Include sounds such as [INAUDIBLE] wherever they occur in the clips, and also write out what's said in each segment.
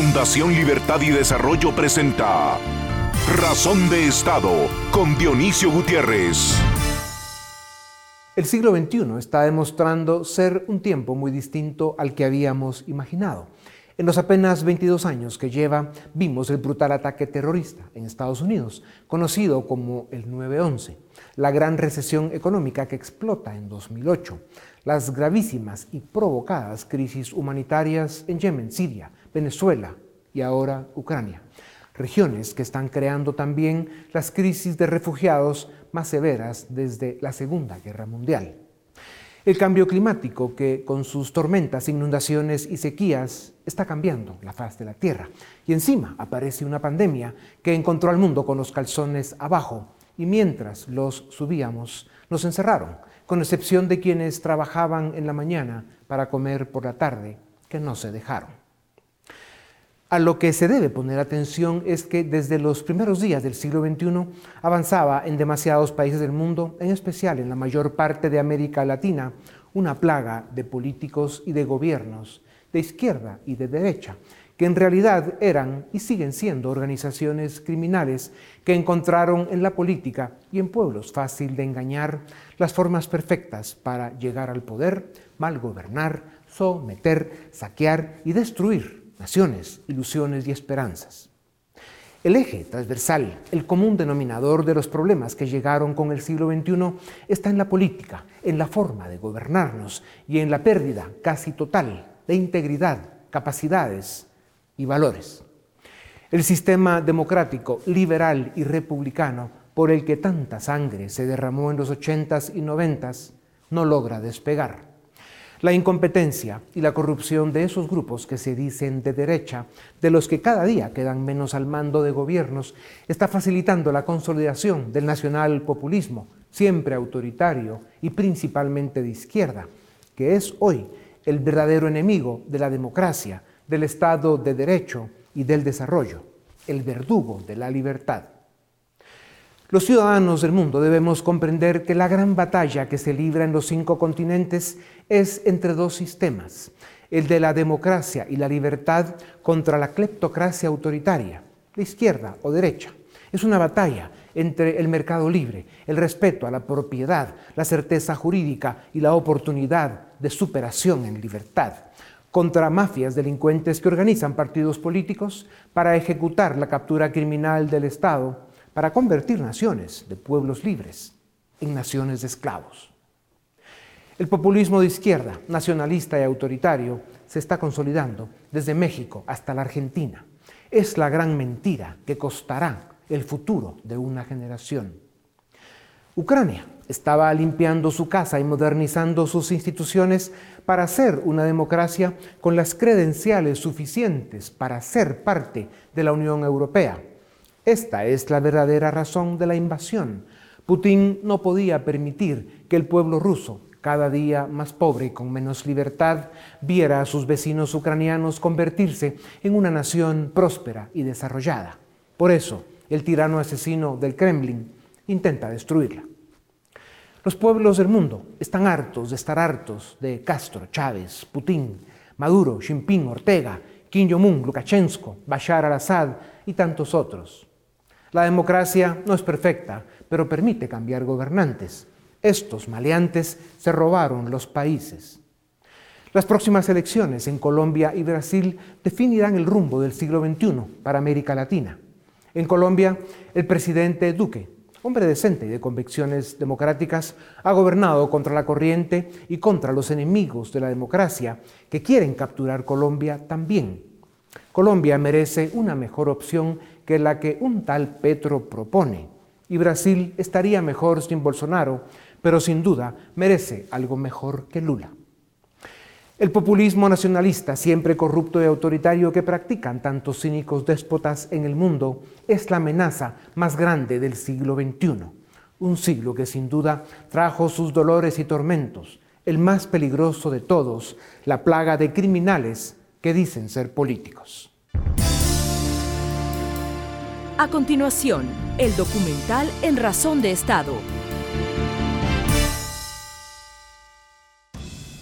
Fundación Libertad y Desarrollo presenta Razón de Estado con Dionisio Gutiérrez. El siglo XXI está demostrando ser un tiempo muy distinto al que habíamos imaginado. En los apenas 22 años que lleva, vimos el brutal ataque terrorista en Estados Unidos, conocido como el 9-11, la gran recesión económica que explota en 2008, las gravísimas y provocadas crisis humanitarias en Yemen, Siria, Venezuela y ahora Ucrania, regiones que están creando también las crisis de refugiados más severas desde la Segunda Guerra Mundial. El cambio climático que con sus tormentas, inundaciones y sequías está cambiando la faz de la Tierra. Y encima aparece una pandemia que encontró al mundo con los calzones abajo y mientras los subíamos nos encerraron, con excepción de quienes trabajaban en la mañana para comer por la tarde, que no se dejaron. A lo que se debe poner atención es que desde los primeros días del siglo XXI avanzaba en demasiados países del mundo, en especial en la mayor parte de América Latina, una plaga de políticos y de gobiernos, de izquierda y de derecha, que en realidad eran y siguen siendo organizaciones criminales que encontraron en la política y en pueblos fácil de engañar las formas perfectas para llegar al poder, mal gobernar, someter, saquear y destruir naciones, ilusiones y esperanzas. El eje transversal, el común denominador de los problemas que llegaron con el siglo XXI está en la política, en la forma de gobernarnos y en la pérdida casi total de integridad, capacidades y valores. El sistema democrático, liberal y republicano por el que tanta sangre se derramó en los ochentas y noventas no logra despegar. La incompetencia y la corrupción de esos grupos que se dicen de derecha, de los que cada día quedan menos al mando de gobiernos, está facilitando la consolidación del nacional populismo, siempre autoritario y principalmente de izquierda, que es hoy el verdadero enemigo de la democracia, del Estado de Derecho y del desarrollo, el verdugo de la libertad. Los ciudadanos del mundo debemos comprender que la gran batalla que se libra en los cinco continentes es entre dos sistemas, el de la democracia y la libertad contra la cleptocracia autoritaria, de izquierda o derecha. Es una batalla entre el mercado libre, el respeto a la propiedad, la certeza jurídica y la oportunidad de superación en libertad, contra mafias delincuentes que organizan partidos políticos para ejecutar la captura criminal del Estado para convertir naciones de pueblos libres en naciones de esclavos. El populismo de izquierda, nacionalista y autoritario, se está consolidando desde México hasta la Argentina. Es la gran mentira que costará el futuro de una generación. Ucrania estaba limpiando su casa y modernizando sus instituciones para ser una democracia con las credenciales suficientes para ser parte de la Unión Europea esta es la verdadera razón de la invasión. Putin no podía permitir que el pueblo ruso, cada día más pobre y con menos libertad, viera a sus vecinos ucranianos convertirse en una nación próspera y desarrollada. Por eso, el tirano asesino del Kremlin intenta destruirla. Los pueblos del mundo están hartos de estar hartos de Castro, Chávez, Putin, Maduro, Xi Jinping, Ortega, Kim Jong-un, Lukashenko, Bashar al-Assad y tantos otros. La democracia no es perfecta, pero permite cambiar gobernantes. Estos maleantes se robaron los países. Las próximas elecciones en Colombia y Brasil definirán el rumbo del siglo XXI para América Latina. En Colombia, el presidente Duque, hombre decente y de convicciones democráticas, ha gobernado contra la corriente y contra los enemigos de la democracia que quieren capturar Colombia también. Colombia merece una mejor opción que la que un tal Petro propone. Y Brasil estaría mejor sin Bolsonaro, pero sin duda merece algo mejor que Lula. El populismo nacionalista, siempre corrupto y autoritario que practican tantos cínicos déspotas en el mundo, es la amenaza más grande del siglo XXI. Un siglo que sin duda trajo sus dolores y tormentos, el más peligroso de todos, la plaga de criminales que dicen ser políticos. A continuación, el documental En Razón de Estado.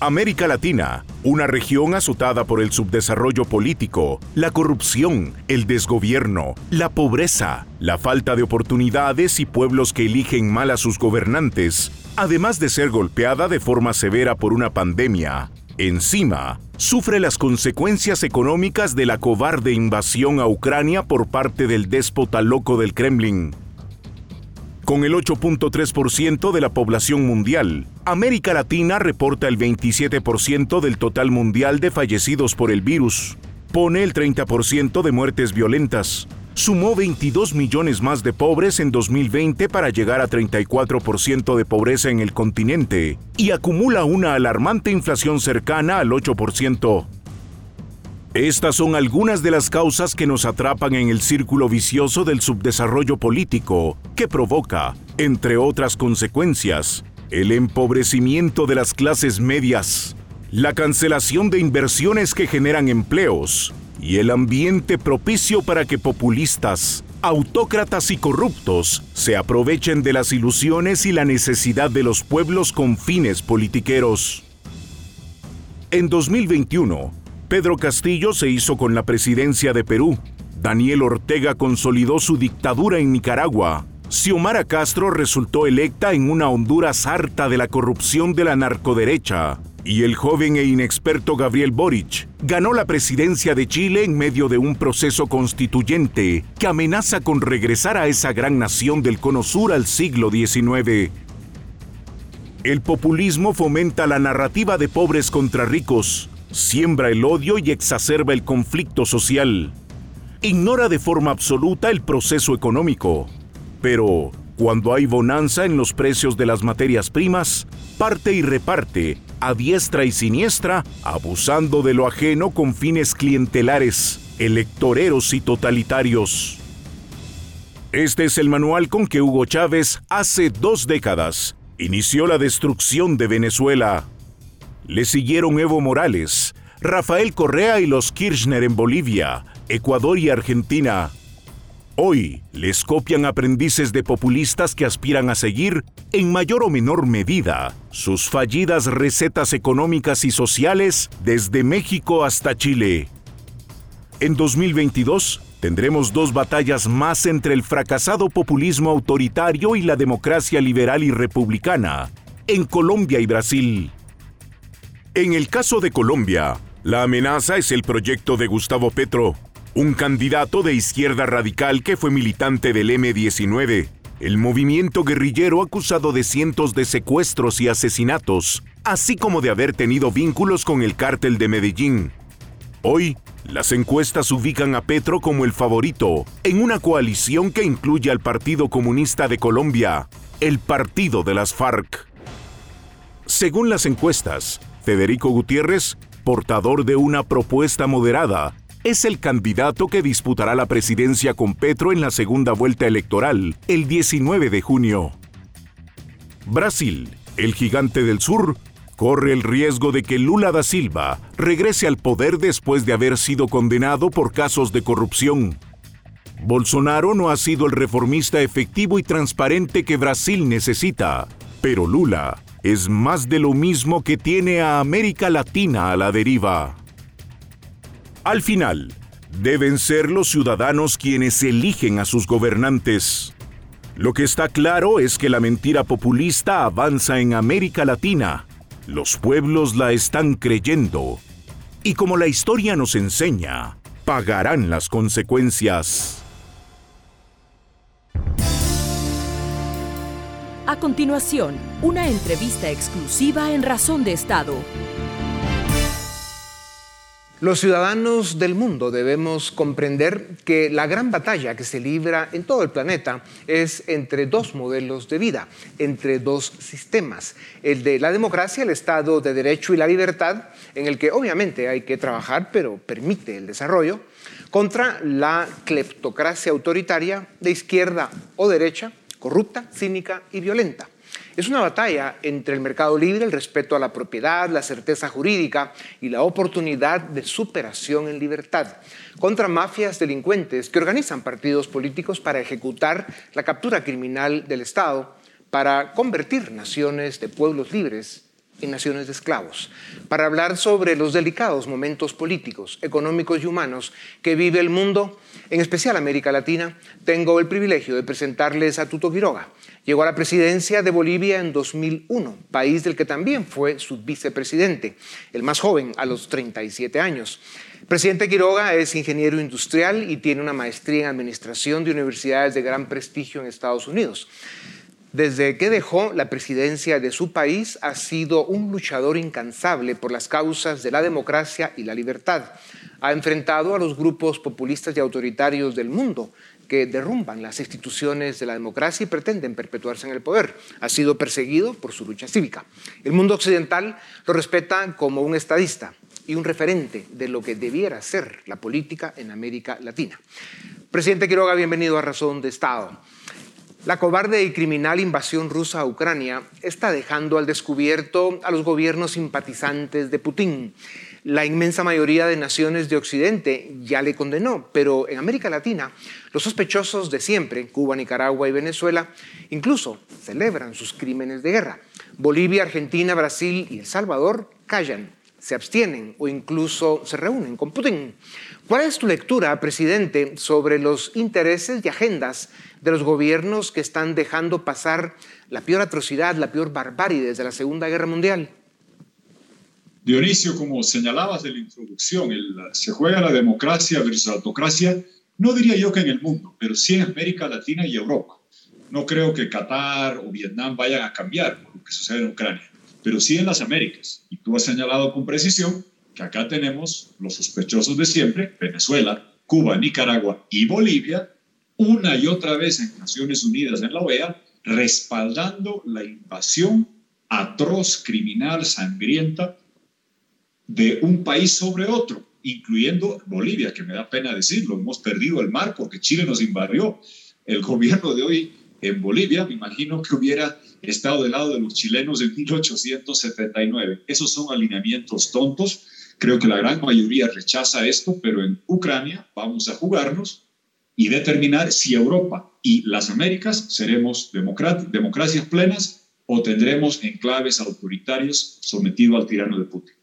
América Latina, una región azotada por el subdesarrollo político, la corrupción, el desgobierno, la pobreza, la falta de oportunidades y pueblos que eligen mal a sus gobernantes, además de ser golpeada de forma severa por una pandemia. Encima, sufre las consecuencias económicas de la cobarde invasión a Ucrania por parte del déspota loco del Kremlin. Con el 8.3% de la población mundial, América Latina reporta el 27% del total mundial de fallecidos por el virus, pone el 30% de muertes violentas, sumó 22 millones más de pobres en 2020 para llegar a 34% de pobreza en el continente y acumula una alarmante inflación cercana al 8%. Estas son algunas de las causas que nos atrapan en el círculo vicioso del subdesarrollo político, que provoca, entre otras consecuencias, el empobrecimiento de las clases medias, la cancelación de inversiones que generan empleos y el ambiente propicio para que populistas, autócratas y corruptos se aprovechen de las ilusiones y la necesidad de los pueblos con fines politiqueros. En 2021, Pedro Castillo se hizo con la presidencia de Perú. Daniel Ortega consolidó su dictadura en Nicaragua. Xiomara Castro resultó electa en una Honduras harta de la corrupción de la narcoderecha. Y el joven e inexperto Gabriel Boric ganó la presidencia de Chile en medio de un proceso constituyente que amenaza con regresar a esa gran nación del cono sur al siglo XIX. El populismo fomenta la narrativa de pobres contra ricos, siembra el odio y exacerba el conflicto social. Ignora de forma absoluta el proceso económico. Pero, cuando hay bonanza en los precios de las materias primas, parte y reparte, a diestra y siniestra, abusando de lo ajeno con fines clientelares, electoreros y totalitarios. Este es el manual con que Hugo Chávez, hace dos décadas, inició la destrucción de Venezuela. Le siguieron Evo Morales, Rafael Correa y los Kirchner en Bolivia, Ecuador y Argentina. Hoy les copian aprendices de populistas que aspiran a seguir, en mayor o menor medida, sus fallidas recetas económicas y sociales desde México hasta Chile. En 2022 tendremos dos batallas más entre el fracasado populismo autoritario y la democracia liberal y republicana, en Colombia y Brasil. En el caso de Colombia, la amenaza es el proyecto de Gustavo Petro, un candidato de izquierda radical que fue militante del M-19, el movimiento guerrillero acusado de cientos de secuestros y asesinatos, así como de haber tenido vínculos con el cártel de Medellín. Hoy, las encuestas ubican a Petro como el favorito en una coalición que incluye al Partido Comunista de Colombia, el Partido de las FARC. Según las encuestas, Federico Gutiérrez, portador de una propuesta moderada, es el candidato que disputará la presidencia con Petro en la segunda vuelta electoral, el 19 de junio. Brasil, el gigante del sur, corre el riesgo de que Lula da Silva regrese al poder después de haber sido condenado por casos de corrupción. Bolsonaro no ha sido el reformista efectivo y transparente que Brasil necesita, pero Lula es más de lo mismo que tiene a América Latina a la deriva. Al final, deben ser los ciudadanos quienes eligen a sus gobernantes. Lo que está claro es que la mentira populista avanza en América Latina. Los pueblos la están creyendo. Y como la historia nos enseña, pagarán las consecuencias. A continuación, una entrevista exclusiva en Razón de Estado. Los ciudadanos del mundo debemos comprender que la gran batalla que se libra en todo el planeta es entre dos modelos de vida, entre dos sistemas, el de la democracia, el Estado de Derecho y la libertad, en el que obviamente hay que trabajar, pero permite el desarrollo, contra la cleptocracia autoritaria de izquierda o derecha, corrupta, cínica y violenta. Es una batalla entre el mercado libre, el respeto a la propiedad, la certeza jurídica y la oportunidad de superación en libertad, contra mafias delincuentes que organizan partidos políticos para ejecutar la captura criminal del Estado, para convertir naciones de pueblos libres en Naciones de Esclavos, para hablar sobre los delicados momentos políticos, económicos y humanos que vive el mundo, en especial América Latina, tengo el privilegio de presentarles a Tuto Quiroga. Llegó a la presidencia de Bolivia en 2001, país del que también fue su vicepresidente, el más joven a los 37 años. Presidente Quiroga es ingeniero industrial y tiene una maestría en administración de universidades de gran prestigio en Estados Unidos. Desde que dejó la presidencia de su país, ha sido un luchador incansable por las causas de la democracia y la libertad. Ha enfrentado a los grupos populistas y autoritarios del mundo que derrumban las instituciones de la democracia y pretenden perpetuarse en el poder. Ha sido perseguido por su lucha cívica. El mundo occidental lo respeta como un estadista y un referente de lo que debiera ser la política en América Latina. Presidente Quiroga, bienvenido a Razón de Estado. La cobarde y criminal invasión rusa a Ucrania está dejando al descubierto a los gobiernos simpatizantes de Putin. La inmensa mayoría de naciones de Occidente ya le condenó, pero en América Latina los sospechosos de siempre, Cuba, Nicaragua y Venezuela, incluso celebran sus crímenes de guerra. Bolivia, Argentina, Brasil y El Salvador callan, se abstienen o incluso se reúnen con Putin. ¿Cuál es tu lectura, presidente, sobre los intereses y agendas de los gobiernos que están dejando pasar la peor atrocidad, la peor barbarie desde la Segunda Guerra Mundial? Dionisio, como señalabas de la introducción, se juega la democracia versus la autocracia, no diría yo que en el mundo, pero sí en América Latina y Europa. No creo que Qatar o Vietnam vayan a cambiar por lo que sucede en Ucrania, pero sí en las Américas. Y tú has señalado con precisión que acá tenemos los sospechosos de siempre, Venezuela, Cuba, Nicaragua y Bolivia, una y otra vez en Naciones Unidas, en la OEA, respaldando la invasión atroz, criminal, sangrienta de un país sobre otro, incluyendo Bolivia, que me da pena decirlo, hemos perdido el mar porque Chile nos invadió. El gobierno de hoy en Bolivia, me imagino que hubiera estado del lado de los chilenos en 1879. Esos son alineamientos tontos. Creo que la gran mayoría rechaza esto, pero en Ucrania vamos a jugarnos y determinar si Europa y las Américas seremos democracias plenas o tendremos enclaves autoritarios sometidos al tirano de Putin.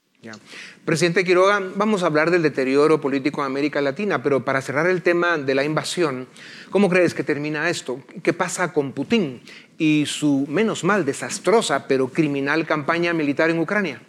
Presidente Quiroga, vamos a hablar del deterioro político en América Latina, pero para cerrar el tema de la invasión, ¿cómo crees que termina esto? ¿Qué pasa con Putin y su menos mal desastrosa pero criminal campaña militar en Ucrania?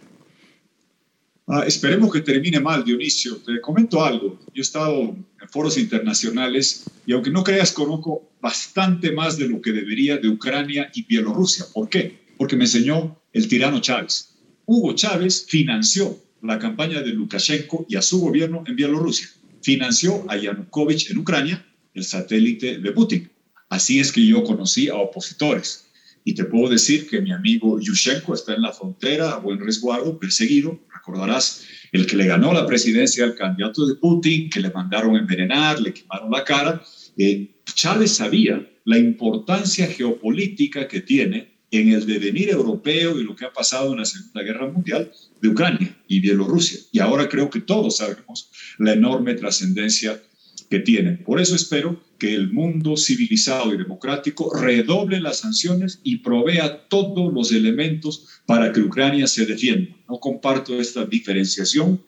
Ah, esperemos que termine mal, Dionisio. Te comento algo. Yo he estado en foros internacionales y aunque no creas, conozco bastante más de lo que debería de Ucrania y Bielorrusia. ¿Por qué? Porque me enseñó el tirano Chávez. Hugo Chávez financió la campaña de Lukashenko y a su gobierno en Bielorrusia. Financió a Yanukovych en Ucrania, el satélite de Putin. Así es que yo conocí a opositores. Y te puedo decir que mi amigo Yushchenko está en la frontera a buen resguardo, perseguido. Recordarás el que le ganó la presidencia al candidato de Putin, que le mandaron envenenar, le quemaron la cara. Eh, Chávez sabía la importancia geopolítica que tiene en el devenir europeo y lo que ha pasado en la Segunda Guerra Mundial de Ucrania y Bielorrusia. Y ahora creo que todos sabemos la enorme trascendencia que tienen. Por eso espero que el mundo civilizado y democrático redoble las sanciones y provea todos los elementos para que Ucrania se defienda. No comparto esta diferenciación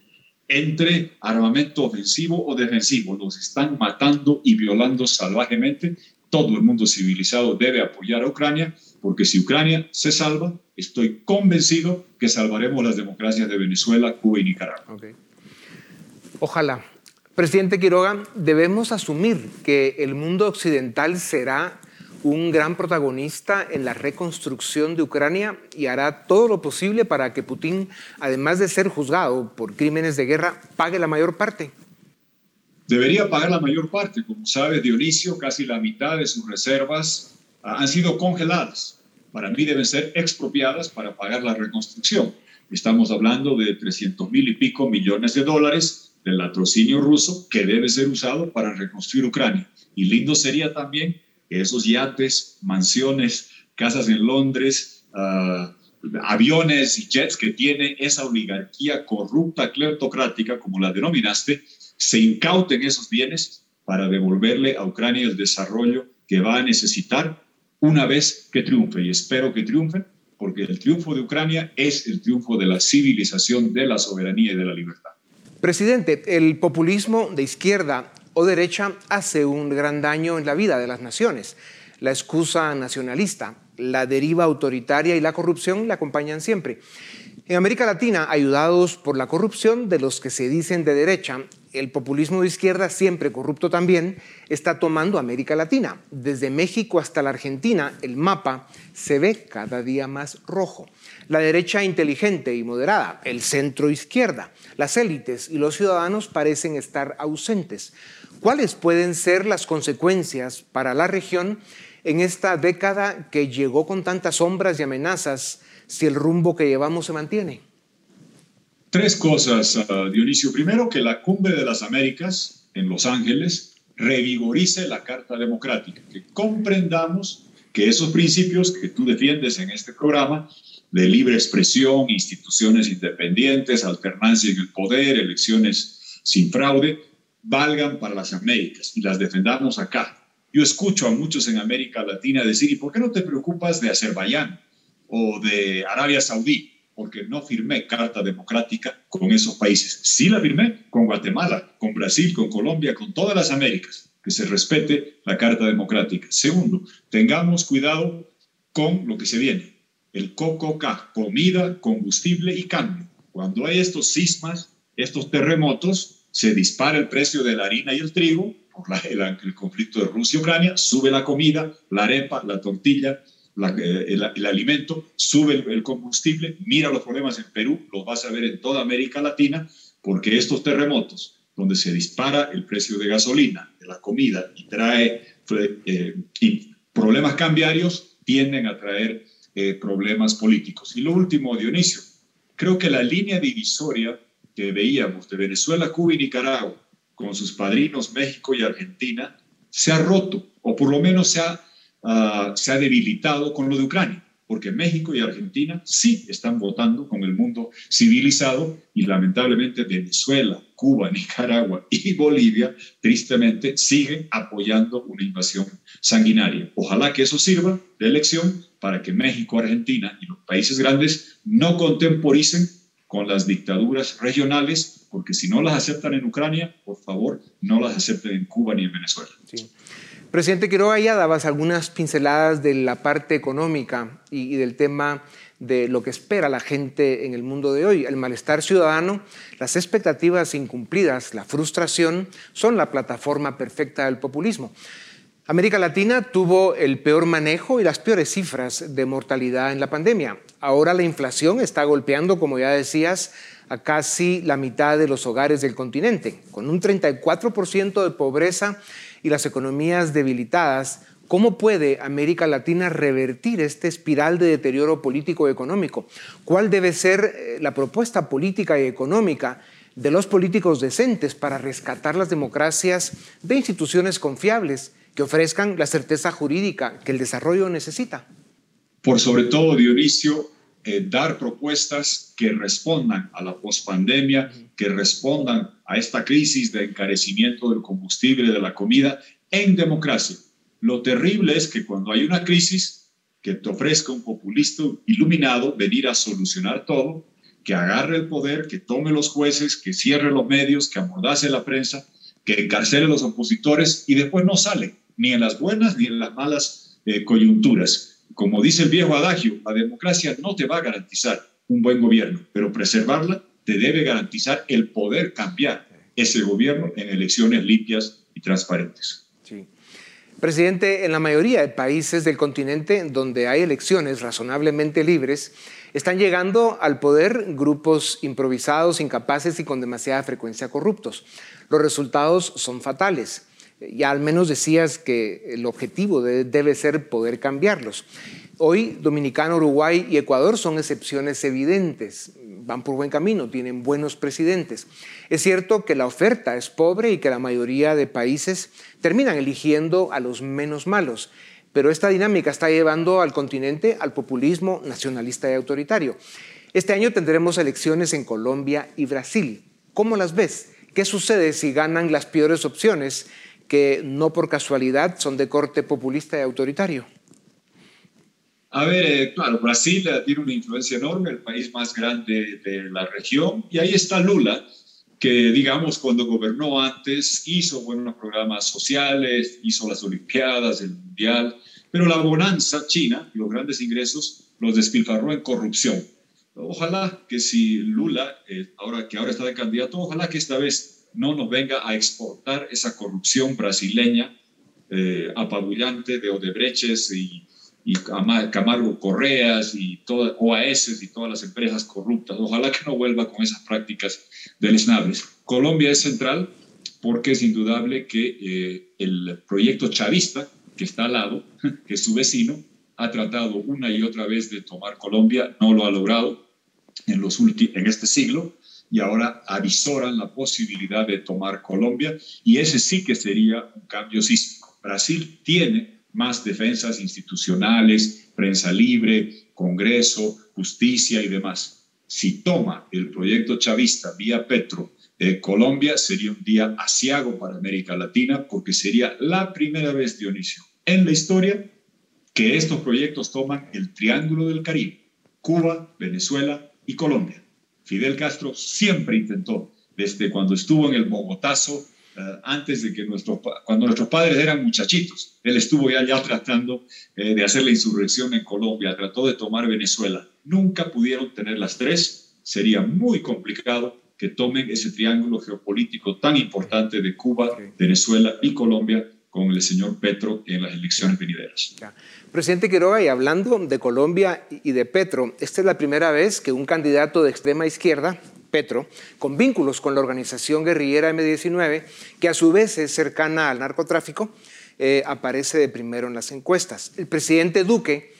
entre armamento ofensivo o defensivo. Los están matando y violando salvajemente. Todo el mundo civilizado debe apoyar a Ucrania porque si Ucrania se salva, estoy convencido que salvaremos las democracias de Venezuela, Cuba y Nicaragua. Ojalá. Presidente Quiroga, debemos asumir que el mundo occidental será un gran protagonista en la reconstrucción de Ucrania y hará todo lo posible para que Putin, además de ser juzgado por crímenes de guerra, pague la mayor parte. Debería pagar la mayor parte. Como sabe Dionisio, casi la mitad de sus reservas han sido congeladas. Para mí deben ser expropiadas para pagar la reconstrucción. Estamos hablando de 300 mil y pico millones de dólares del latrocinio ruso que debe ser usado para reconstruir Ucrania. Y lindo sería también que esos yates, mansiones, casas en Londres, ah, aviones y jets que tiene esa oligarquía corrupta, cleptocrática, como la denominaste, se incauten esos bienes para devolverle a Ucrania el desarrollo que va a necesitar una vez que triunfe. Y espero que triunfe porque el triunfo de Ucrania es el triunfo de la civilización, de la soberanía y de la libertad. Presidente, el populismo de izquierda o derecha hace un gran daño en la vida de las naciones. La excusa nacionalista, la deriva autoritaria y la corrupción la acompañan siempre. En América Latina, ayudados por la corrupción de los que se dicen de derecha, el populismo de izquierda, siempre corrupto también, está tomando América Latina. Desde México hasta la Argentina, el mapa se ve cada día más rojo. La derecha inteligente y moderada, el centro izquierda, las élites y los ciudadanos parecen estar ausentes. ¿Cuáles pueden ser las consecuencias para la región en esta década que llegó con tantas sombras y amenazas si el rumbo que llevamos se mantiene? Tres cosas, ah, Dionisio. Primero, que la Cumbre de las Américas en Los Ángeles revigorice la Carta Democrática, que comprendamos que esos principios que tú defiendes en este programa de libre expresión, instituciones independientes, alternancia en el poder, elecciones sin fraude, valgan para las Américas y las defendamos acá. Yo escucho a muchos en América Latina decir, ¿y por qué no te preocupas de Azerbaiyán? o de Arabia Saudí, porque no firmé carta democrática con esos países. Sí la firmé con Guatemala, con Brasil, con Colombia, con todas las Américas, que se respete la carta democrática. Segundo, tengamos cuidado con lo que se viene. El COCOCA, comida, combustible y cambio. Cuando hay estos sismas, estos terremotos, se dispara el precio de la harina y el trigo por el, el conflicto de Rusia-Ucrania, sube la comida, la arepa, la tortilla, eh, el, alimento, sube el, combustible, mira los problemas en Perú, los vas a ver en toda América Latina, porque estos terremotos, donde se dispara el precio de gasolina, de la comida y trae eh, problemas cambiarios, tienden a traer eh, problemas políticos. Y lo último, Dionisio, creo que la línea divisoria que veíamos de Venezuela, Cuba y Nicaragua, con sus padrinos México y Argentina, se ha roto, o por lo menos se ha Ah, se ha debilitado con lo de Ucrania, porque México y Argentina sí están votando con el mundo civilizado y lamentablemente Venezuela, Cuba, [LAUGHS] Nicaragua y Bolivia, tristemente, siguen apoyando una invasión sanguinaria. Ojalá que eso sirva de elección para que México, Argentina y los países grandes no contemporicen con las dictaduras regionales, porque si no las aceptan en Ucrania, por favor, no las acepten en Cuba ni en Venezuela. Presidente Quiroga, ya dabas algunas pinceladas de la parte económica y, del tema de lo que espera la gente en el mundo de hoy. El malestar ciudadano, las expectativas incumplidas, la frustración son la plataforma perfecta del populismo. América Latina tuvo el peor manejo y las peores cifras de mortalidad en la pandemia. Ahora la inflación está golpeando, como ya decías, a casi la mitad de los hogares del continente, con un 34% de pobreza y las economías debilitadas, ¿cómo puede América Latina revertir este espiral de deterioro político y económico? ¿Cuál debe ser eh, la propuesta política y económica de los políticos decentes para rescatar las democracias de instituciones confiables que ofrezcan la certeza jurídica que el desarrollo necesita? Por sobre todo, Dionisio, eh, dar propuestas que respondan a la pospandemia, que respondan a esta crisis de encarecimiento del combustible, de la comida, en democracia. Lo terrible es que cuando hay una crisis, que te ofrezca un populista iluminado venir a solucionar todo, que agarre el poder, que tome los jueces, que cierre los medios, que amordace la prensa, que encarcele a los opositores y después no sale, ni en las buenas ni en las malas eh, coyunturas como dice el viejo adagio, la democracia no te va a garantizar un buen gobierno, pero preservarla te debe garantizar el poder cambiar ese gobierno en elecciones limpias y transparentes. Sí. Presidente, en la mayoría de países del continente donde hay elecciones razonablemente libres, están llegando al poder grupos improvisados, incapaces y con demasiada frecuencia corruptos. Los resultados son fatales ya al menos decías que el objetivo debe ser poder cambiarlos. Hoy Dominicana, Uruguay y Ecuador son excepciones evidentes, van por buen camino, tienen buenos presidentes. Es cierto que la oferta es pobre y que la mayoría de países terminan eligiendo a los menos malos, pero esta dinámica está llevando al continente al populismo nacionalista y autoritario. Este año tendremos elecciones en Colombia y Brasil. ¿Cómo las ves? ¿Qué sucede si ganan las peores opciones que no por casualidad son de corte populista y autoritario. A ver, eh, claro, Brasil tiene una influencia enorme, el país más grande de la región, y ahí está Lula, que digamos cuando gobernó antes hizo buenos programas sociales, hizo las Olimpiadas, el Mundial, pero la bonanza china, los grandes ingresos, los despilfarró en corrupción. Ojalá que si Lula, eh, ahora que ahora está de candidato, ojalá que esta vez no nos venga a exportar esa corrupción brasileña eh, apabullante de Odebreches y, Camargo Correas y todas OAS y todas las empresas corruptas. Ojalá que no vuelva con esas prácticas deleznables. Colombia es central porque es indudable que eh, el proyecto chavista que está al lado, [LAUGHS] que es su vecino, ha tratado una y otra vez de tomar Colombia, no lo ha logrado en este siglo y ahora avisoran la posibilidad de tomar Colombia y ese sí que sería un cambio sísmico. Brasil tiene más defensas institucionales, prensa libre, Congreso, justicia y demás. Si toma el proyecto chavista vía Petro eh, Colombia, sería un día asiago para América Latina porque sería la primera vez, Dionisio, en la historia que estos proyectos toman el Triángulo del Caribe, Cuba, Venezuela y Colombia. Fidel Castro siempre intentó, desde cuando estuvo en el Bogotazo, eh, antes de que nuestro, cuando nuestros padres eran muchachitos, él estuvo ya, ya tratando eh, de hacer la insurrección en Colombia, trató de tomar Venezuela. Nunca pudieron tener las tres, sería muy complicado que tomen ese triángulo geopolítico tan importante de Cuba, Venezuela y Colombia con el señor Petro en las elecciones venideras. Presidente Quiroga, y hablando de Colombia y de Petro, esta es la primera vez que un candidato de extrema izquierda, Petro, con vínculos con la organización guerrillera M19, que a su vez es cercana al narcotráfico, eh, aparece de primero en las encuestas. El presidente Duque,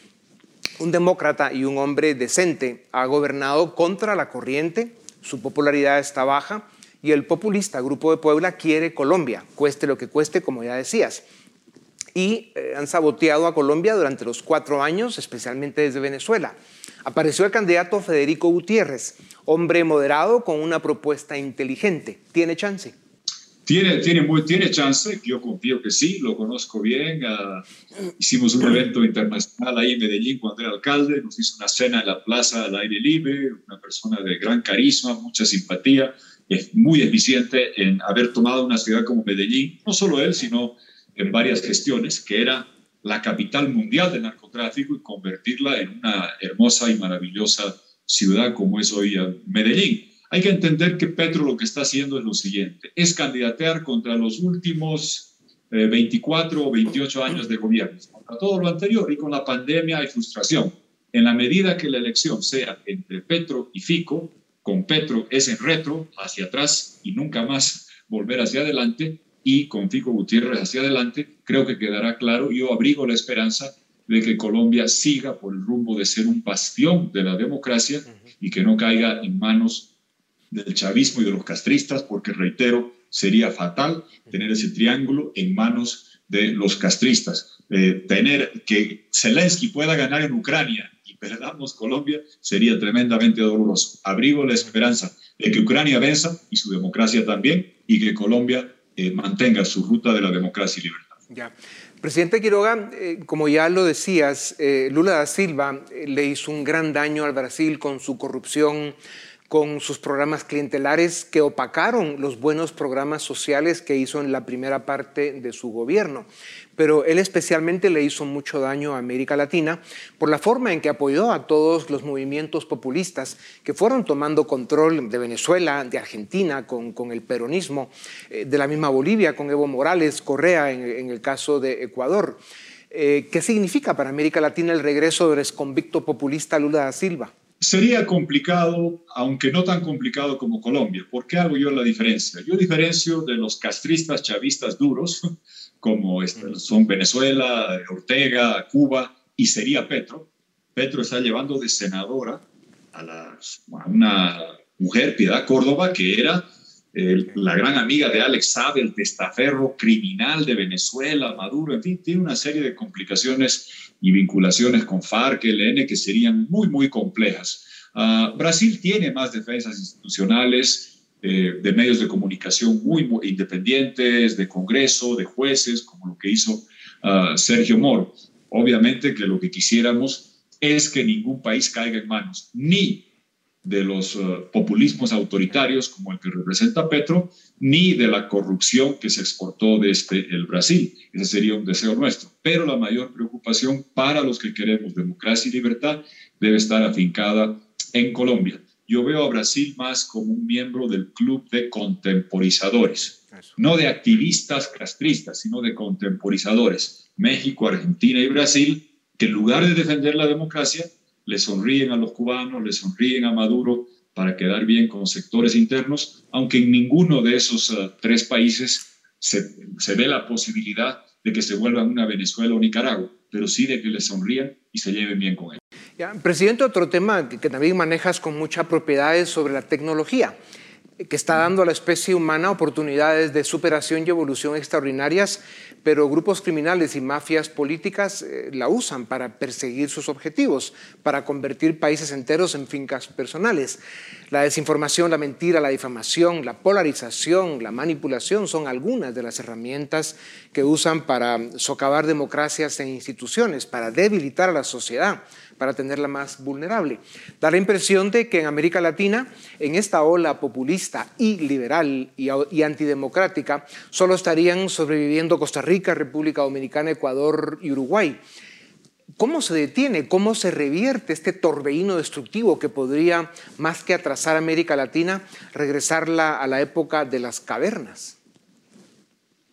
un demócrata y un hombre decente, ha gobernado contra la corriente, su popularidad está baja, y el populista Grupo de Puebla quiere Colombia, cueste lo que cueste, como ya decías. Y eh, han saboteado a Colombia durante los cuatro años, especialmente desde Venezuela. Apareció el candidato Federico Gutiérrez, hombre moderado con una propuesta inteligente. ¿Tiene chance? Tiene, tiene, muy, tiene chance, yo confío que sí, lo conozco bien. Ah, hicimos un evento internacional ahí en Medellín cuando era alcalde, nos hizo una cena en la plaza al aire libre, una persona de gran carisma, mucha simpatía es muy eficiente en haber tomado una ciudad como Medellín, no solo él, sino en varias gestiones, que era la capital mundial del narcotráfico y convertirla en una hermosa y maravillosa ciudad como es hoy Medellín. Hay que entender que Petro lo que está haciendo es lo siguiente, es candidatear contra los últimos 24 eh, o 28 años de gobierno, contra todo lo anterior y con la pandemia hay frustración. En la medida que la elección sea entre Petro y Fico, con Petro es en retro, hacia atrás y nunca más volver hacia adelante, y con Fico Gutiérrez hacia adelante, creo que quedará claro. Yo abrigo la esperanza de que Colombia siga por el rumbo de ser un bastión de la democracia y que no caiga en manos del chavismo y de los castristas, porque reitero, sería fatal tener ese triángulo en manos de los castristas. Eh, tener que Zelensky pueda ganar en Ucrania perdamos Colombia, sería tremendamente doloroso. Abrigo la esperanza de que Ucrania venza y su democracia también, y que Colombia eh, mantenga su ruta de la democracia y libertad. Ya. Presidente Quiroga, eh, como ya lo decías, eh, Lula da Silva le hizo un gran daño al Brasil con su corrupción, con sus programas clientelares que opacaron los buenos programas sociales que hizo en la primera parte de su gobierno. Pero él especialmente le hizo mucho daño a América Latina por la forma en que apoyó a todos los movimientos populistas que fueron tomando control de Venezuela, de Argentina con, el peronismo, eh, de la misma Bolivia con Evo Morales, Correa en, el caso de Ecuador. Eh, ¿Qué significa para América Latina el regreso del exconvicto populista Lula da Silva? Sería complicado, aunque no tan complicado como Colombia. ¿Por qué hago yo la diferencia? Yo diferencio de los castristas chavistas duros, [LAUGHS] como son Venezuela, Ortega, Cuba, y sería Petro. Petro está llevando de senadora a, a una mujer, Piedad Córdoba, que era la gran amiga de Alex Saab, el testaferro criminal de Venezuela, Maduro, en fin, tiene una serie de complicaciones y vinculaciones con FARC, LN, que serían muy, muy complejas. Ah, Brasil tiene más defensas institucionales, eh, de medios de comunicación muy, independientes, de Congreso, de jueces, como lo que hizo ah, Sergio Moro. Obviamente que lo que quisiéramos es que ningún país caiga en manos ni de los eh, populismos autoritarios como el que representa Petro, ni de la corrupción que se exportó desde el Brasil. Ese sería un deseo nuestro. Pero la mayor preocupación para los que queremos democracia y libertad debe estar afincada en Colombia. Yo veo a Brasil más como un miembro del club de contemporizadores, no de activistas castristas, sino de contemporizadores. México, Argentina y Brasil, que en lugar de defender la democracia, le sonríen a los cubanos, le sonríen a Maduro para quedar bien con sectores internos, aunque en ninguno de esos uh, tres países se, se ve la posibilidad de que se vuelvan una Venezuela o Nicaragua, pero sí de que le sonrían y se lleven bien con él. Presidente, otro tema que, que también manejas con mucha propiedad es sobre la tecnología que está dando a la especie humana oportunidades de superación y evolución extraordinarias, pero grupos criminales y mafias políticas eh, la usan para perseguir sus objetivos, para convertir países enteros en fincas personales. La desinformación, la mentira, la difamación, la polarización, la manipulación son algunas de las herramientas que usan para socavar democracias e instituciones, para debilitar a la sociedad para tenerla más vulnerable. Da la impresión de que en América Latina, en esta ola populista y liberal y, antidemocrática, solo estarían sobreviviendo Costa Rica, República Dominicana, Ecuador y Uruguay. ¿Cómo se detiene, cómo se revierte este torbellino destructivo que podría, más que atrasar a América Latina, regresarla a la época de las cavernas?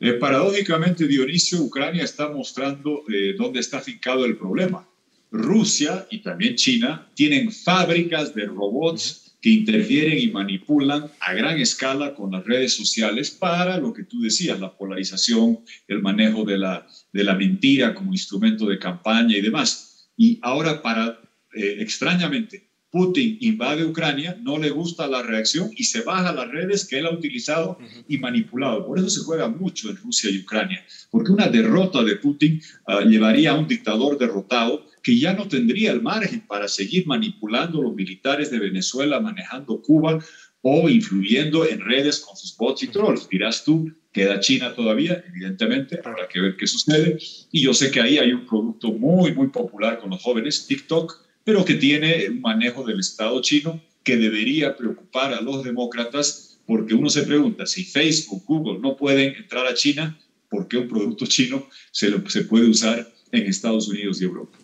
Eh, paradójicamente, Dionisio, Ucrania está mostrando eh, dónde está afincado el problema. Rusia y también China tienen fábricas de robots que interfieren y manipulan a gran escala con las redes sociales para lo que tú decías, la polarización, el manejo de la, de la mentira como instrumento de campaña y demás. Y ahora, para, eh, extrañamente, Putin invade Ucrania, no le gusta la reacción y se baja las redes que él ha utilizado y manipulado. Por eso se juega mucho en Rusia y Ucrania, porque una derrota de Putin ah, llevaría a un dictador derrotado que ya no tendría el margen para seguir manipulando los militares de Venezuela, manejando Cuba o influyendo en redes con sus bots y trolls. Dirás tú, queda China todavía, evidentemente, habrá que ver qué sucede. Y yo sé que ahí hay un producto muy, muy popular con los jóvenes, TikTok, pero que tiene un manejo del Estado chino que debería preocupar a los demócratas, porque uno se pregunta, si Facebook, Google no pueden entrar a China, ¿por qué un producto chino se, se puede usar en Estados Unidos y Europa.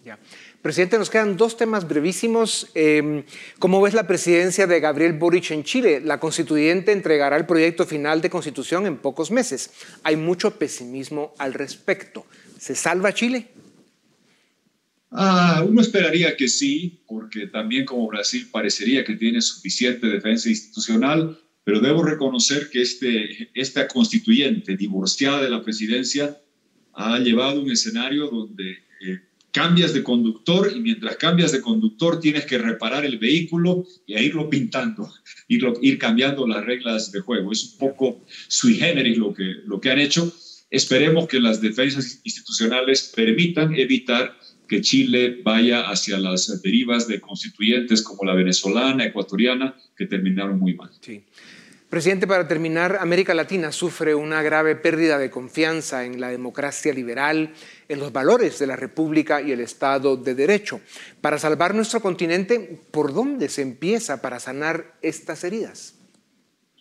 Presidente, nos quedan dos temas brevísimos. Em, ¿Cómo ves la presidencia de Gabriel Boric en Chile? La constituyente entregará el proyecto final de constitución en pocos meses. Hay mucho pesimismo al respecto. ¿Se salva Chile? Ah, uno esperaría que sí, porque también como Brasil parecería que tiene suficiente defensa institucional, pero debo reconocer que este, esta constituyente divorciada de la presidencia ha llevado un escenario donde eh, cambias de conductor y mientras cambias de conductor tienes que reparar el vehículo y a irlo pintando, irlo, ir cambiando las reglas de juego. Es un poco sui generis lo que, lo que han hecho. Esperemos que las defensas institucionales permitan evitar que Chile vaya hacia las derivas de constituyentes como la venezolana, ecuatoriana, que terminaron muy mal. Sí. Presidente, para terminar, América Latina sufre una grave pérdida de confianza en la democracia liberal, en los valores de la República y el Estado de Derecho. Para salvar nuestro continente, ¿por dónde se empieza para sanar estas heridas?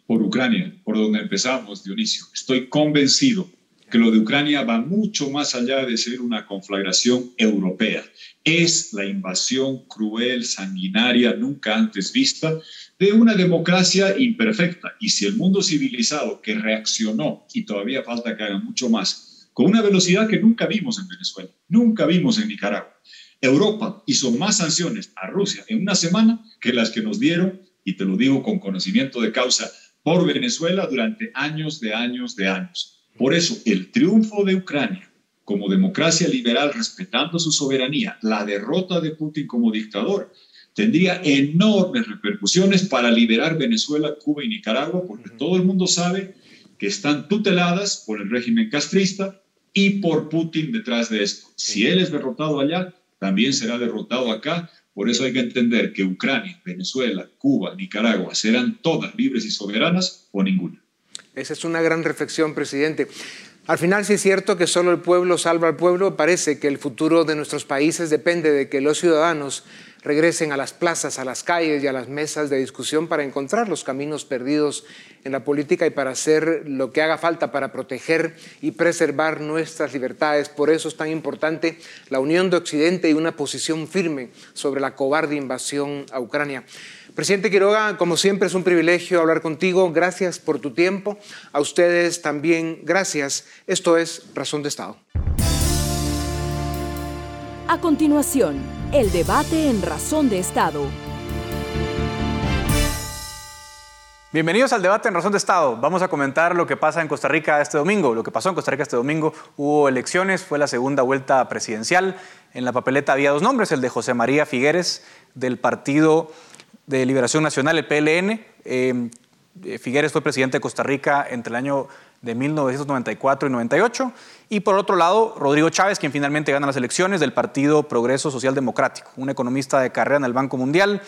Por Ucrania, por donde empezamos, Dionisio. Estoy convencido que lo de Ucrania va mucho más allá de ser una conflagración europea. Es la invasión cruel, sanguinaria, nunca antes vista de una democracia imperfecta. Y si el mundo civilizado que reaccionó, y todavía falta que haga mucho más, con una velocidad que nunca vimos en Venezuela, nunca vimos en Nicaragua, Europa hizo más sanciones a Rusia en una semana que las que nos dieron, y te lo digo con conocimiento de causa, por Venezuela durante años de años de años. Por eso, el triunfo de Ucrania como democracia liberal respetando su soberanía, la derrota de Putin como dictador, tendría enormes repercusiones para liberar Venezuela, Cuba y Nicaragua, porque todo el mundo sabe que están tuteladas por el régimen castrista y por Putin detrás de esto. Si él es derrotado allá, también será derrotado acá. Por eso hay que entender que Ucrania, Venezuela, Cuba, Nicaragua serán todas libres y soberanas o ninguna. Esa es una gran reflexión, presidente. Al final sí es cierto que solo el pueblo salva al pueblo. Parece que el futuro de nuestros países depende de que los ciudadanos regresen a las plazas, a las calles y a las mesas de discusión para encontrar los caminos perdidos en la política y para hacer lo que haga falta para proteger y preservar nuestras libertades. Por eso es tan importante la unión de Occidente y una posición firme sobre la cobarde invasión a Ucrania. Presidente Quiroga, como siempre es un privilegio hablar contigo. Gracias por tu tiempo. A ustedes también gracias. Esto es Razón de Estado. A continuación, el debate en Razón de Estado. Bienvenidos al debate en Razón de Estado. Vamos a comentar lo que pasa en Costa Rica este domingo. Lo que pasó en Costa Rica este domingo, hubo elecciones, fue la segunda vuelta presidencial. En la papeleta había dos nombres, el de José María Figueres del Partido de Liberación Nacional, el PLN. Eh, Figueres fue presidente de Costa Rica entre el año de 1994 y 98. Y por otro lado, Rodrigo Chávez, quien finalmente gana las elecciones del Partido Progreso Social Democrático, un economista de carrera en el Banco Mundial,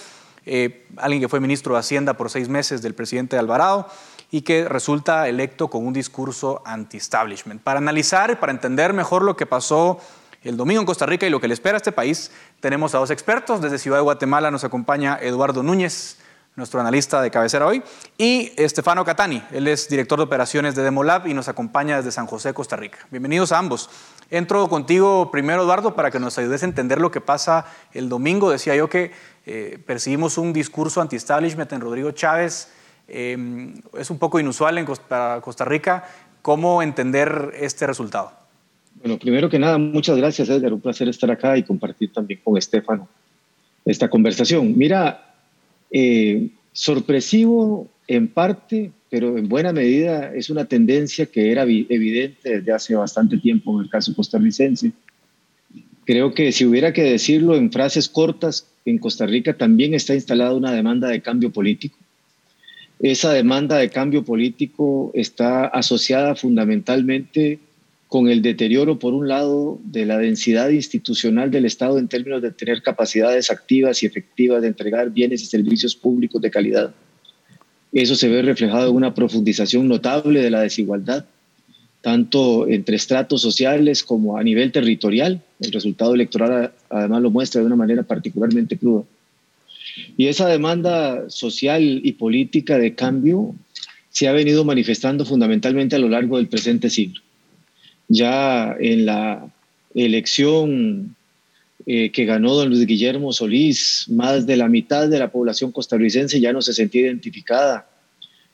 eh, alguien que fue ministro de Hacienda por seis meses del presidente Alvarado y que resulta electo con un discurso anti-establishment. Para analizar y para entender mejor lo que pasó el domingo en Costa Rica y lo que le espera a este país, tenemos a dos expertos. Desde Ciudad de Guatemala nos acompaña Eduardo Núñez, nuestro analista de cabecera hoy, y Estefano Catani, él es director de operaciones de Demolab y nos acompaña desde San José, Costa Rica. Bienvenidos a ambos. Entro contigo primero, Eduardo, para que nos ayudes a entender lo que pasa el domingo. Decía yo que eh, percibimos un discurso anti-establishment en Rodrigo Chávez. Eh, es un poco inusual en para Costa Rica. ¿Cómo entender este resultado? Bueno, primero que nada, muchas gracias, Edgar. Un placer estar acá y compartir también con Estefano esta conversación. Mira, eh, sorpresivo en parte, pero en buena medida es una tendencia que era evidente desde hace bastante tiempo en el caso costarricense. Creo que si hubiera que decirlo en frases cortas, en Costa Rica también está instalada una demanda de cambio político. Esa demanda de cambio político está asociada fundamentalmente con el deterioro, por un lado, de la densidad institucional del Estado en términos de tener capacidades activas y efectivas de entregar bienes y servicios públicos de calidad. Eso se ve reflejado en una profundización notable de la desigualdad, tanto entre estratos sociales como a nivel territorial. El resultado electoral además lo muestra de una manera particularmente cruda. Y esa demanda social y política de cambio se ha venido manifestando fundamentalmente a lo largo del presente siglo ya en la elección eh, que ganó don Luis Guillermo Solís, más de la mitad de la población costarricense ya no se sentía identificada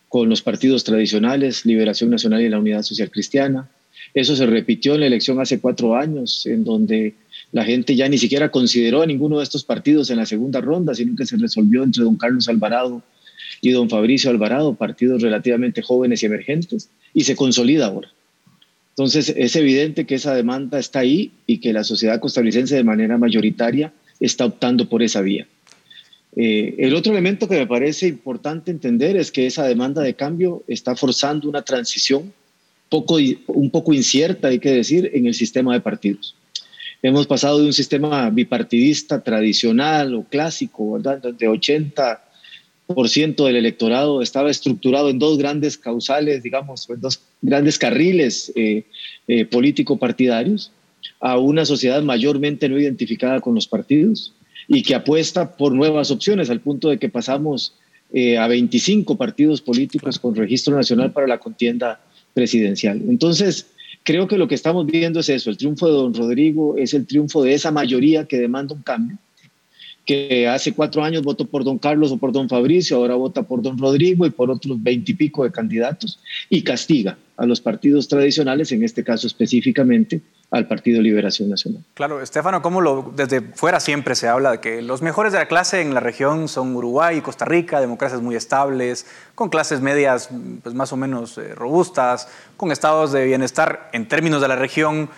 con los partidos tradicionales, Liberación Nacional y la Unidad Social Cristiana. Eso se repitió en la elección hace cuatro años, en donde la gente ya ni siquiera consideró a ninguno de estos partidos en la segunda ronda, sino que se resolvió entre don Carlos Alvarado y don Fabricio Alvarado, partidos relativamente jóvenes y emergentes, y se consolida ahora. Entonces, es evidente que esa demanda está ahí y que la sociedad costarricense de manera mayoritaria está optando por esa vía. Eh, el otro elemento que me parece importante entender es que esa demanda de cambio está forzando una transición poco, un poco incierta, hay que decir, en el sistema de partidos. Hemos pasado de un sistema bipartidista tradicional o clásico, ¿verdad? De 80 por ciento del electorado estaba estructurado en dos grandes causales, digamos, en dos grandes carriles eh, eh, político-partidarios, a una sociedad mayormente no identificada con los partidos y que apuesta por nuevas opciones, al punto de que pasamos eh, a 25 partidos políticos con registro nacional para la contienda presidencial. Entonces, creo que lo que estamos viendo es eso, el triunfo de don Rodrigo es el triunfo de esa mayoría que demanda un cambio que hace cuatro años votó por don Carlos o por don Fabricio, ahora vota por don Rodrigo y por otros veintipico de candidatos, y castiga a los partidos tradicionales, en este caso específicamente al Partido Liberación Nacional. Claro, Estefano, ¿cómo lo, desde fuera siempre se habla de que los mejores de la clase en la región son Uruguay y Costa Rica, democracias muy estables, con clases medias pues, más o menos eh, robustas, con estados de bienestar en términos de la región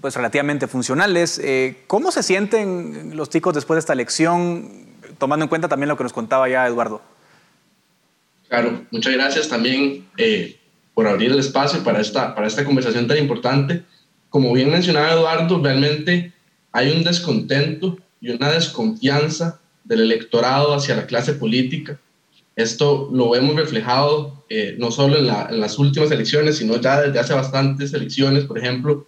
pues, relativamente funcionales. Eh, ¿Cómo se sienten los chicos después de esta elección, tomando en cuenta también lo que nos contaba ya Eduardo? Claro, muchas gracias también eh, por abrir el espacio para esta, para esta conversación tan importante. Como bien mencionaba Eduardo, realmente hay un descontento y una desconfianza del electorado hacia la clase política. Esto lo vemos reflejado eh, no solo en, las últimas elecciones, sino ya desde hace bastantes elecciones, por ejemplo,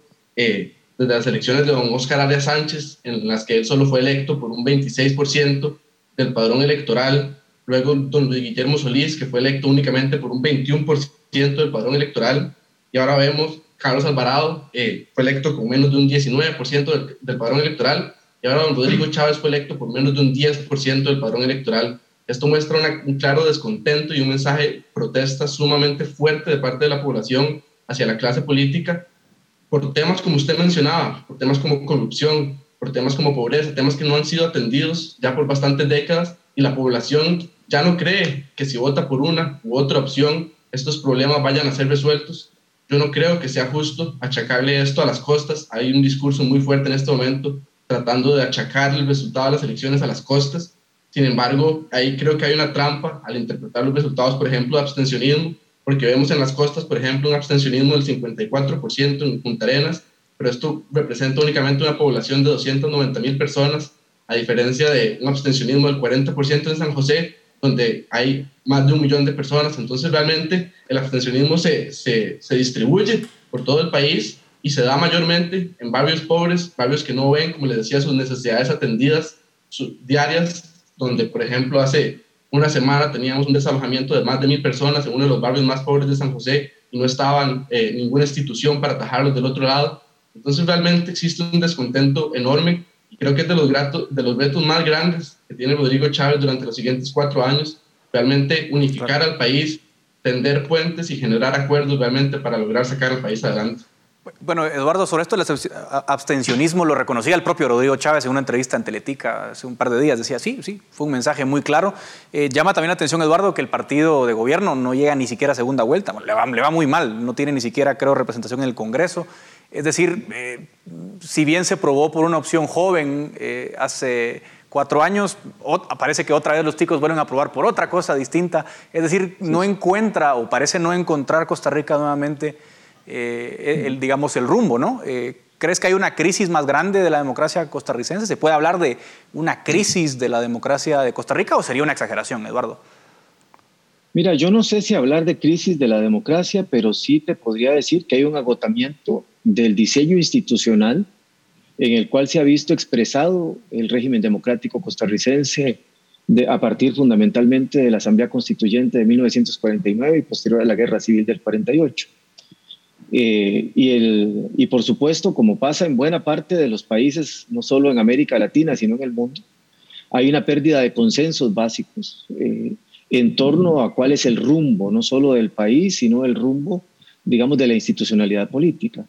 desde las elecciones de don Oscar Arias Sánchez, en las que él solo fue electo por un 26% del padrón electoral, luego don Luis Guillermo Solís, que fue electo únicamente por un 21% del padrón electoral, y ahora vemos Carlos Alvarado, fue electo con menos de un 19% del, padrón electoral, y ahora don Rodrigo Chávez fue electo por menos de un 10% del padrón electoral. Esto muestra un claro descontento y un mensaje protesta sumamente fuerte de parte de la población hacia la clase política por temas como usted mencionaba, por temas como corrupción, por temas como pobreza, temas que no han sido atendidos ya por bastantes décadas y la población ya no cree que si vota por una u otra opción estos problemas vayan a ser resueltos. Yo no creo que sea justo achacarle esto a las costas. Hay un discurso muy fuerte en este momento tratando de achacar el resultado de las elecciones a las costas sin embargo, ahí creo que hay una trampa al interpretar los resultados, por ejemplo, de abstencionismo, porque vemos en las costas, por ejemplo, un abstencionismo del 54% en Punta Arenas, pero esto representa únicamente una población de 290 mil personas, a diferencia de un abstencionismo del 40% en San José, donde hay más de un millón de personas. Entonces, realmente el abstencionismo se, se, se distribuye por todo el país y se da mayormente en barrios pobres, barrios que no ven, como les decía, sus necesidades atendidas diarias donde, por ejemplo, hace una semana teníamos un desalojamiento de más de mil personas en uno de los barrios más pobres de San José y no estaban eh, ninguna institución para atajarlos del otro lado. Entonces realmente existe un descontento enorme y creo que es de los, de los retos más grandes que tiene Rodrigo Chávez durante los siguientes cuatro años, realmente unificar al país, tender puentes y generar acuerdos realmente para lograr sacar al país adelante. Bueno, Eduardo, sobre esto el abstencionismo lo reconocía el propio Rodrigo Chávez en una entrevista en Teletica hace un par de días. Decía, sí, sí, fue un mensaje muy claro. Eh, llama también la atención, Eduardo, que el partido de gobierno no llega ni siquiera a segunda vuelta. le, va, muy mal, no tiene ni siquiera, creo, representación en el Congreso. Es decir, eh, si bien se probó por una opción joven eh, hace cuatro años, parece que otra vez los ticos vuelven a probar por otra cosa distinta. Es decir, no encuentra o parece no encontrar Costa Rica nuevamente eh, el, digamos, el rumbo, ¿no? Eh, ¿Crees que hay una crisis más grande de la democracia costarricense? ¿Se puede hablar de una crisis de la democracia de Costa Rica o sería una exageración, Eduardo? Mira, yo no sé si hablar de crisis de la democracia, pero sí te podría decir que hay un agotamiento del diseño institucional en el cual se ha visto expresado el régimen democrático costarricense a partir fundamentalmente de la Asamblea Constituyente de 1949 y posterior a la Guerra Civil del 48. Eh, y, el, y por supuesto, como pasa en buena parte de los países, no solo en América Latina, sino en el mundo, hay una pérdida de consensos básicos eh, en torno a cuál es el rumbo, no solo del país, sino el rumbo, digamos, de la institucionalidad política.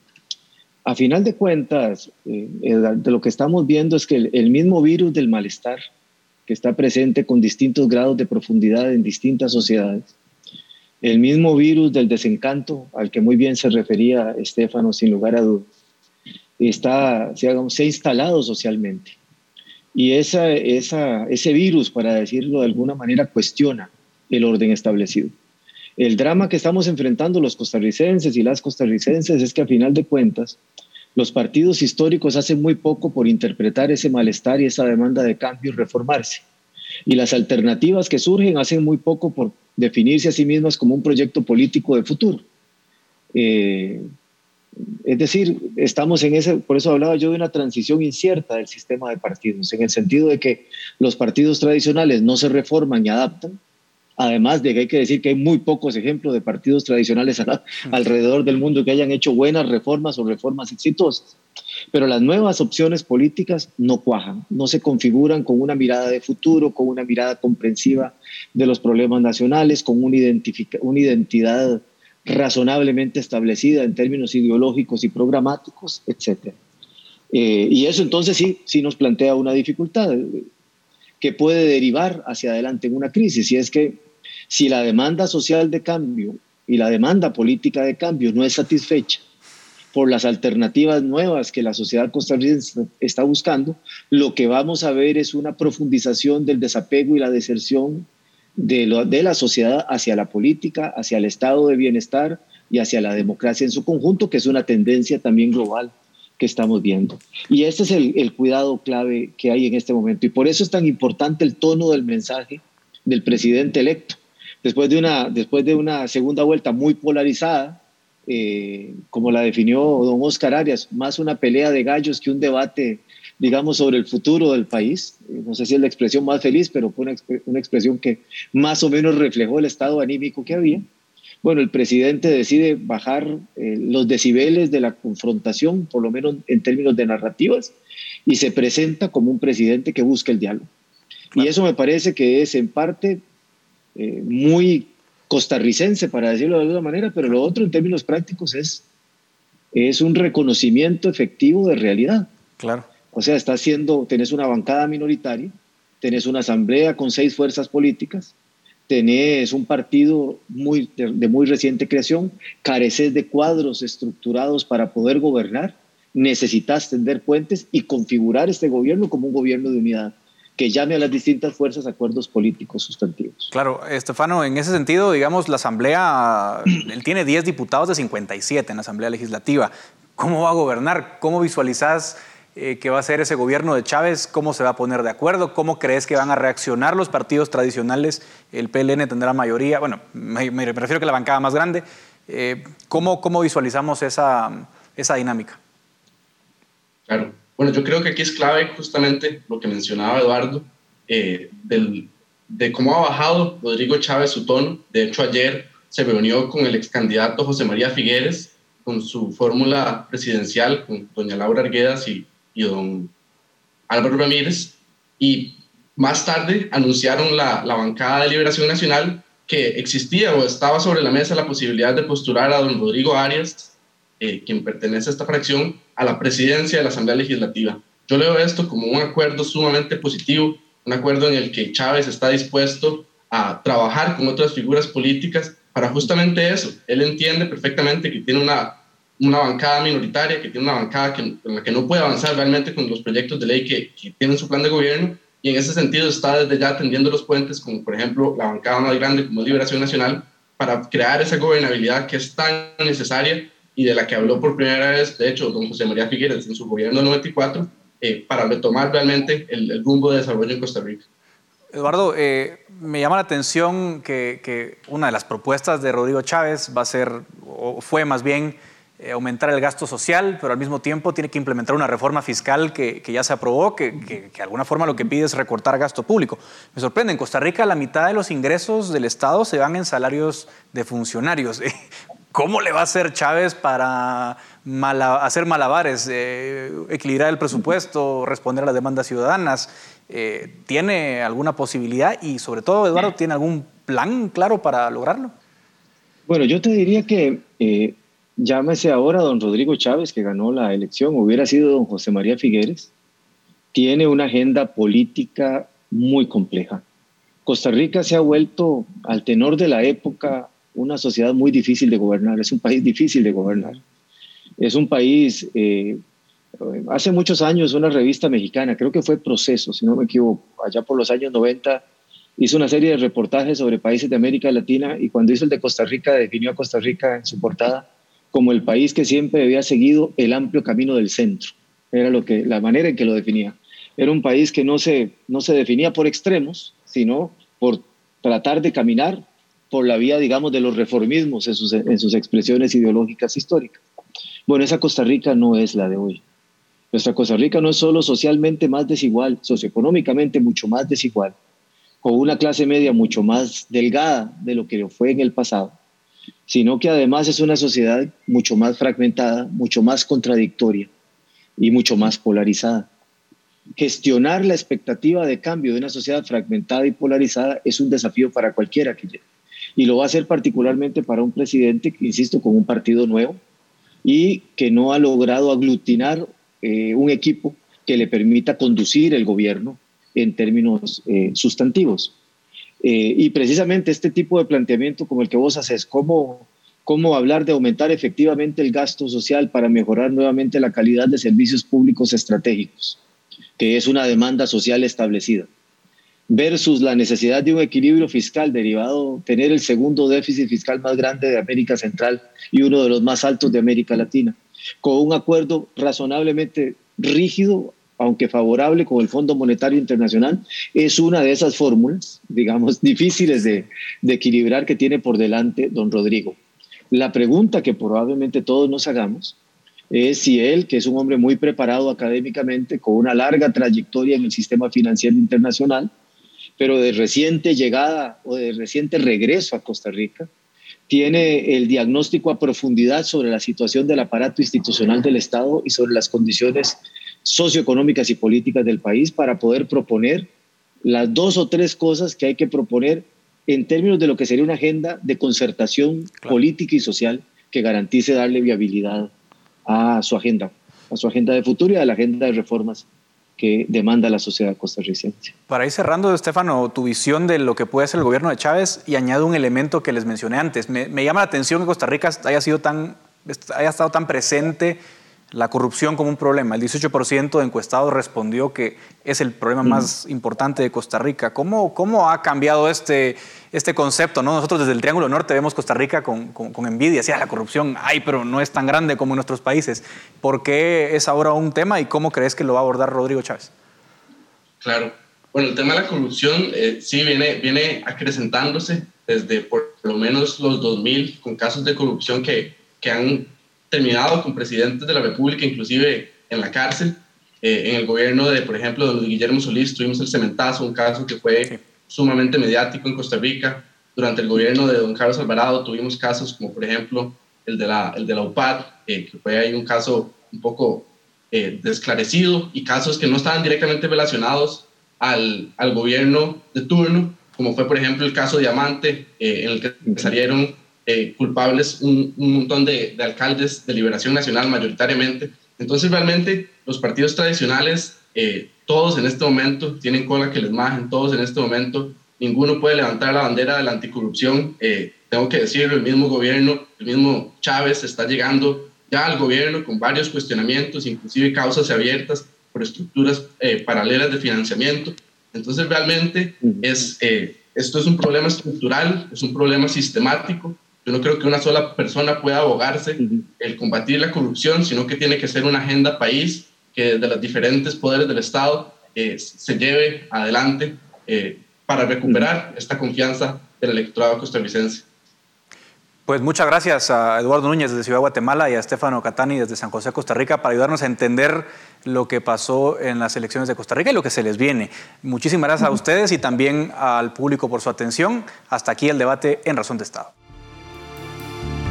A final de cuentas, eh, de lo que estamos viendo es que el, el mismo virus del malestar, que está presente con distintos grados de profundidad en distintas sociedades, el mismo virus del desencanto al que muy bien se refería Estefano, sin lugar a dudas, está, se ha instalado socialmente. Y esa, esa, ese virus, para decirlo de alguna manera, cuestiona el orden establecido. El drama que estamos enfrentando los costarricenses y las costarricenses es que a final de cuentas, los partidos históricos hacen muy poco por interpretar ese malestar y esa demanda de cambio y reformarse. Y las alternativas que surgen hacen muy poco por definirse a sí mismas como un proyecto político de futuro. Eh, es decir, estamos en ese, por eso hablaba yo de una transición incierta del sistema de partidos, en el sentido de que los partidos tradicionales no se reforman y adaptan, además de que hay que decir que hay muy pocos ejemplos de partidos tradicionales [LAUGHS] alrededor del mundo que hayan hecho buenas reformas o reformas exitosas. Pero las nuevas opciones políticas no cuajan, no se configuran con una mirada de futuro, con una mirada comprensiva de los problemas nacionales, con una, identidad razonablemente establecida en términos ideológicos y programáticos, etc. Eh, y eso entonces sí, sí nos plantea una dificultad eh, que puede derivar hacia adelante en una crisis, y es que si la demanda social de cambio y la demanda política de cambio no es satisfecha por las alternativas nuevas que la sociedad costarricense está buscando, lo que vamos a ver es una profundización del desapego y la deserción de, la sociedad hacia la política, hacia el estado de bienestar y hacia la democracia en su conjunto, que es una tendencia también global que estamos viendo. Y este es el, el cuidado clave que hay en este momento. Y por eso es tan importante el tono del mensaje del presidente electo, después de una, después de una segunda vuelta muy polarizada, eh, como la definió don Oscar Arias, más una pelea de gallos que un debate, digamos, sobre el futuro del país. No sé si es la expresión más feliz, pero fue una, expresión que más o menos reflejó el estado anímico que había. Bueno, el presidente decide bajar eh, los decibeles de la confrontación, por lo menos en términos de narrativas, y se presenta como un presidente que busca el diálogo. Y eso me parece que es en parte eh, muy costarricense, para decirlo de alguna manera, pero lo otro en términos prácticos es, es un reconocimiento efectivo de realidad. Claro. O sea, está haciendo, tenés una bancada minoritaria, tenés una asamblea con seis fuerzas políticas, tenés un partido muy, de, de muy reciente creación, careces de cuadros estructurados para poder gobernar, necesitas tender puentes y configurar este gobierno como un gobierno de unidad que llame a las distintas fuerzas acuerdos políticos sustantivos. Claro, Estefano, en ese sentido, digamos, la Asamblea, [CLEARS THROAT] él tiene 10 diputados de 57 en la Asamblea Legislativa. ¿Cómo va a gobernar? ¿Cómo visualizás eh, que va a ser ese gobierno de Chávez? ¿Cómo se va a poner de acuerdo? ¿Cómo crees que van a reaccionar los partidos tradicionales? El PLN tendrá mayoría, bueno, me, me refiero que la bancada más grande. Eh, ¿cómo, ¿Cómo visualizamos esa, esa dinámica? Claro. Bueno, yo creo que aquí es clave justamente lo que mencionaba Eduardo, eh, de cómo ha bajado Rodrigo Chávez su tono. De hecho, ayer se reunió con el ex candidato José María Figueres, con su fórmula presidencial, con doña Laura Arguedas y, y don Álvaro Ramírez, y más tarde anunciaron la, la bancada de Liberación Nacional que existía o estaba sobre la mesa la posibilidad de postular a don Rodrigo Arias, eh, quien pertenece a esta fracción, a la presidencia de la Asamblea Legislativa. Yo leo esto como un acuerdo sumamente positivo, un acuerdo en el que Chávez está dispuesto a trabajar con otras figuras políticas para justamente eso. Él entiende perfectamente que tiene una, una bancada minoritaria, que tiene una bancada que, en la que no puede avanzar realmente con los proyectos de ley que, que tiene en su plan de gobierno y en ese sentido está desde ya tendiendo los puentes, como por ejemplo la bancada más grande como Liberación Nacional, para crear esa gobernabilidad que es tan necesaria y de la que habló por primera vez, de hecho, don José María Figueres en su gobierno 94, eh, para retomar realmente el, rumbo de desarrollo en Costa Rica. Eduardo, eh, me llama la atención que, que, una de las propuestas de Rodrigo Chávez va a ser, o fue más bien, eh, aumentar el gasto social, pero al mismo tiempo tiene que implementar una reforma fiscal que, que ya se aprobó, que, que, de alguna forma lo que pide es recortar gasto público. Me sorprende, en Costa Rica la mitad de los ingresos del Estado se van en salarios de funcionarios. [LAUGHS] ¿Cómo le va a hacer Chávez para hacer malabares, eh, equilibrar el presupuesto, responder a las demandas ciudadanas? Eh, ¿Tiene alguna posibilidad y sobre todo, Eduardo, tiene algún plan claro para lograrlo? Bueno, yo te diría que eh, llámese ahora don Rodrigo Chávez, que ganó la elección, hubiera sido don José María Figueres, tiene una agenda política muy compleja. Costa Rica se ha vuelto, al tenor de la época, una sociedad muy difícil de gobernar, es un país difícil de gobernar. Es un país, eh, hace muchos años una revista mexicana, creo que fue Proceso, si no me equivoco, allá por los años 90, hizo una serie de reportajes sobre países de América Latina y cuando hizo el de Costa Rica definió a Costa Rica en su portada como el país que siempre había seguido el amplio camino del centro. Era lo que, la manera en que lo definía. Era un país que no se, no se definía por extremos, sino por tratar de caminar por la vía, digamos, de los reformismos en sus, en sus expresiones ideológicas históricas. Bueno, esa Costa Rica no es la de hoy. Nuestra Costa Rica no es solo socialmente más desigual, socioeconómicamente mucho más desigual, con una clase media mucho más delgada de lo que fue en el pasado, sino que además es una sociedad mucho más fragmentada, mucho más contradictoria y mucho más polarizada. Gestionar la expectativa de cambio de una sociedad fragmentada y polarizada es un desafío para cualquiera que y lo va a hacer particularmente para un presidente, insisto, con un partido nuevo y que no ha logrado aglutinar eh, un equipo que le permita conducir el gobierno en términos eh, sustantivos. Eh, y precisamente este tipo de planteamiento como el que vos haces, cómo, cómo hablar de aumentar efectivamente el gasto social para mejorar nuevamente la calidad de servicios públicos estratégicos, que es una demanda social establecida versus la necesidad de un equilibrio fiscal derivado, tener el segundo déficit fiscal más grande de América Central y uno de los más altos de América Latina, con un acuerdo razonablemente rígido aunque favorable con el Fondo Monetario Internacional, es una de esas fórmulas, digamos, [LAUGHS] difíciles de, de equilibrar que tiene por delante don Rodrigo. La pregunta que probablemente todos nos hagamos es si él, que es un hombre muy preparado académicamente, con una larga trayectoria en el sistema financiero internacional, pero de reciente llegada o de reciente regreso a Costa Rica, tiene el diagnóstico a profundidad sobre la situación del aparato institucional del Estado y sobre las condiciones socioeconómicas y políticas del país para poder proponer las dos o tres cosas que hay que proponer en términos de lo que sería una agenda de concertación política y social que garantice darle viabilidad a su agenda, a su agenda de futuro y a la agenda de reformas que demanda la sociedad costarricense. Para ir cerrando, Estefano, tu visión de lo que puede ser el gobierno de Chávez y añado un elemento que les mencioné antes. Me, me llama la atención que Costa Rica haya, sido tan, haya estado tan presente la corrupción como un problema. El 18% de encuestados respondió que es el problema más importante de Costa Rica. ¿Cómo, cómo ha cambiado este, este concepto? ¿no? Nosotros desde el Triángulo Norte vemos Costa Rica con, con, envidia. Sí, la corrupción hay, pero no es tan grande como en nuestros países. ¿Por qué es ahora un tema y cómo crees que lo va a abordar Rodrigo Chávez? Claro. Bueno, el tema de la corrupción eh, sí viene, viene acrecentándose desde por lo menos los 2000 con casos de corrupción que, que han terminado con presidentes de la República, inclusive en la cárcel. Eh, en el gobierno de, por ejemplo, de Guillermo Solís tuvimos el cementazo, un caso que fue sumamente mediático en Costa Rica. Durante el gobierno de don Carlos Alvarado tuvimos casos como, por ejemplo, el de la, el de la UPAD, eh, que fue ahí un caso un poco eh, desclarecido y casos que no estaban directamente relacionados al, al, gobierno de turno, como fue, por ejemplo, el caso Diamante, en el que salieron eh, culpables un, montón de, alcaldes de liberación nacional mayoritariamente. Entonces realmente los partidos tradicionales, eh, todos en este momento tienen cola que les majen, todos en este momento, ninguno puede levantar la bandera de la anticorrupción. Eh, tengo que decirlo, el mismo gobierno, el mismo Chávez está llegando ya al gobierno con varios cuestionamientos, inclusive causas abiertas por estructuras paralelas de financiamiento. Entonces realmente es, esto es un problema estructural, es un problema sistemático yo no creo que una sola persona pueda abogarse el combatir la corrupción, sino que tiene que ser una agenda país que de los diferentes poderes del Estado eh, se lleve adelante eh, para recuperar esta confianza del electorado costarricense. Pues muchas gracias a Eduardo Núñez desde Ciudad de Guatemala y a Estefano Catani desde San José, Costa Rica, para ayudarnos a entender lo que pasó en las elecciones de Costa Rica y lo que se les viene. Muchísimas gracias a ustedes y también al público por su atención. Hasta aquí el debate en Razón de Estado.